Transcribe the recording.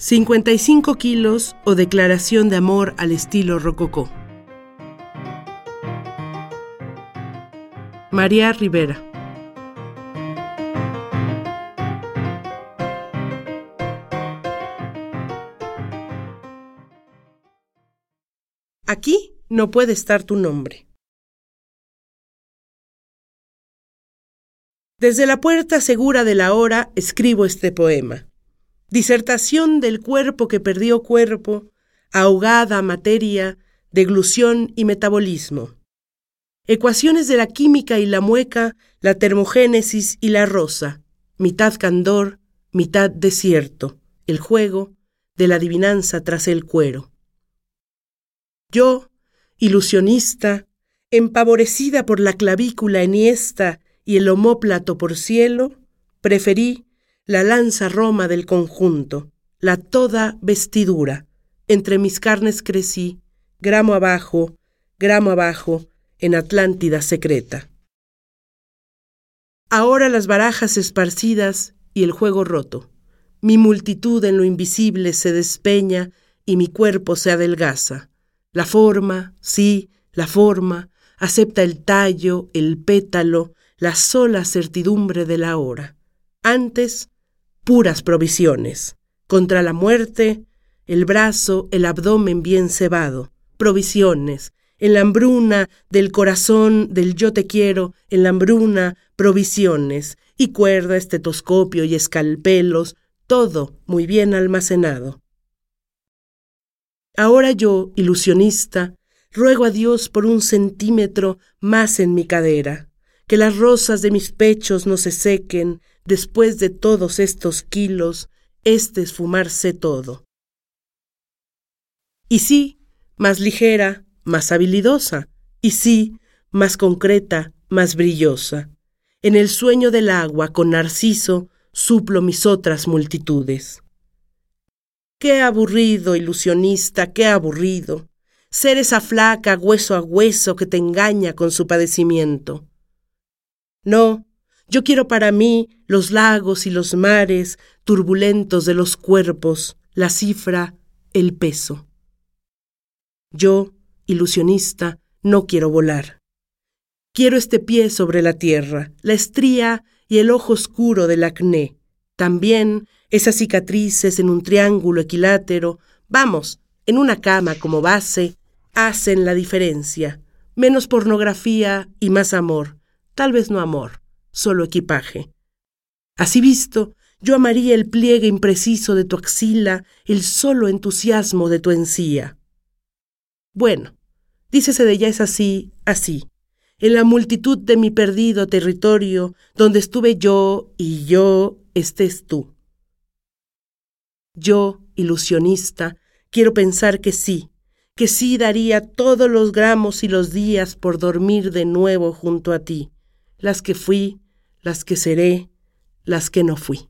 55 kilos o declaración de amor al estilo rococó. María Rivera. Aquí no puede estar tu nombre. Desde la puerta segura de la hora escribo este poema. Disertación del cuerpo que perdió cuerpo, ahogada materia, deglución y metabolismo. Ecuaciones de la química y la mueca, la termogénesis y la rosa, mitad candor, mitad desierto, el juego de la adivinanza tras el cuero. Yo, ilusionista, empavorecida por la clavícula enhiesta y el homóplato por cielo, preferí la lanza roma del conjunto, la toda vestidura. Entre mis carnes crecí, gramo abajo, gramo abajo, en Atlántida secreta. Ahora las barajas esparcidas y el juego roto. Mi multitud en lo invisible se despeña y mi cuerpo se adelgaza. La forma, sí, la forma, acepta el tallo, el pétalo, la sola certidumbre de la hora. Antes puras provisiones. Contra la muerte, el brazo, el abdomen bien cebado. Provisiones. En la hambruna del corazón del yo te quiero, en la hambruna, provisiones. Y cuerda, estetoscopio y escalpelos, todo muy bien almacenado. Ahora yo, ilusionista, ruego a Dios por un centímetro más en mi cadera, que las rosas de mis pechos no se sequen, después de todos estos kilos, este esfumarse todo. Y sí, más ligera, más habilidosa, y sí, más concreta, más brillosa. En el sueño del agua con Narciso suplo mis otras multitudes. Qué aburrido, ilusionista, qué aburrido, ser esa flaca hueso a hueso que te engaña con su padecimiento. No, yo quiero para mí los lagos y los mares turbulentos de los cuerpos, la cifra, el peso. Yo, ilusionista, no quiero volar. Quiero este pie sobre la tierra, la estría y el ojo oscuro del acné. También esas cicatrices en un triángulo equilátero, vamos, en una cama como base, hacen la diferencia. Menos pornografía y más amor. Tal vez no amor solo equipaje. Así visto, yo amaría el pliegue impreciso de tu axila, el solo entusiasmo de tu encía. Bueno, dícese de ya es así, así. En la multitud de mi perdido territorio, donde estuve yo y yo estés tú. Yo, ilusionista, quiero pensar que sí, que sí daría todos los gramos y los días por dormir de nuevo junto a ti, las que fui, las que seré, las que no fui.